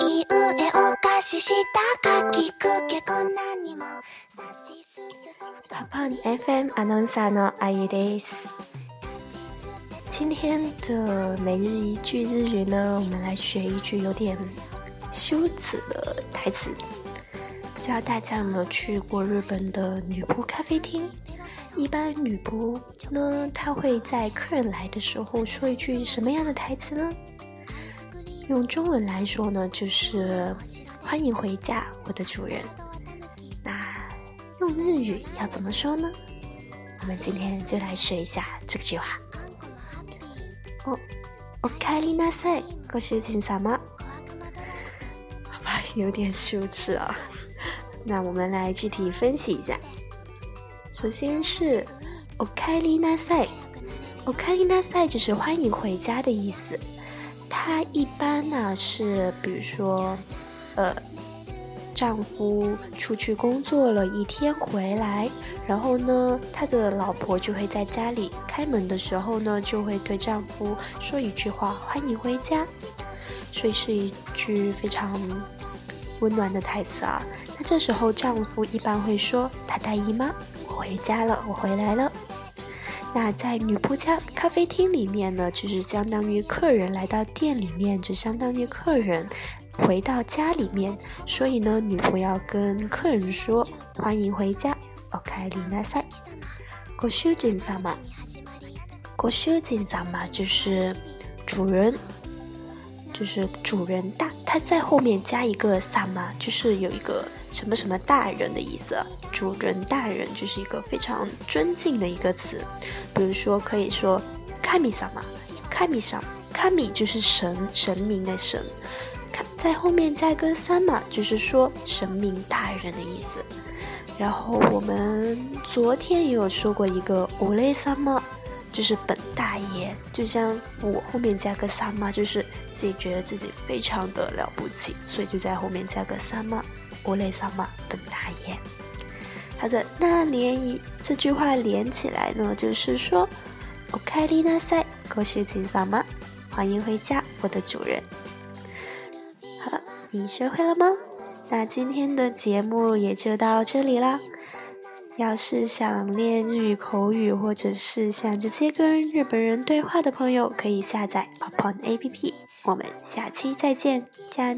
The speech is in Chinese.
い上を菓子したかきくけこんなにもさしすせソフトパパ FM アナウンサーのあゆです。今天的每日一句日语呢，我们来学一句有点羞耻的台词。不知道大家有没有去过日本的女仆咖啡厅？一般女仆呢，她会在客人来的时候说一句什么样的台词呢？ 用中文来说呢，就是“欢迎回家，我的主人”。那用日语要怎么说呢？我们今天就来学一下这句话。哦，おかえりなさい、ご主人様。好吧，有点羞耻啊。那我们来具体分析一下。首先是おかえりなさい，おかえりなさい就是欢迎回家的意思。 她一般呢是，比如说，呃，丈夫出去工作了一天回来，然后呢，他的老婆就会在家里开门的时候呢，就会对丈夫说一句话：“欢迎回家。”所以是一句非常温暖的台词啊。那这时候丈夫一般会说：“他大姨妈，我回家了，我回来了。”那在女仆家咖啡厅里面呢，就是相当于客人来到店里面，就相当于客人回到家里面，所以呢，女仆要跟客人说欢迎回家。おかえりなさい。ご主人様。ご主人様就是主人，就是主人大，他在后面加一个様，就是有一个 什么什么大人的意思。主人大人就是一个非常尊敬的一个词，比如说可以说卡米様，卡米様，卡米就是神神明的神，在后面加个三嘛，就是说神明大人的意思。然后我们昨天也有说过一个乌雷三嘛，就是本大爷，就像我后面加个三嘛，就是自己觉得自己非常的了不起，所以就在后面加个三嘛嘛，乌雷三嘛，本大爷。好的，那连一这句话连起来呢，就是说，おかえりなさい、ご主人様，欢迎回家，我的主人。好了，你学会了吗？那今天的节目也就到这里啦。要是想练日语口语，或者是想直接跟日本人对话的朋友，可以下载 Popon APP。我们下期再见，じゃ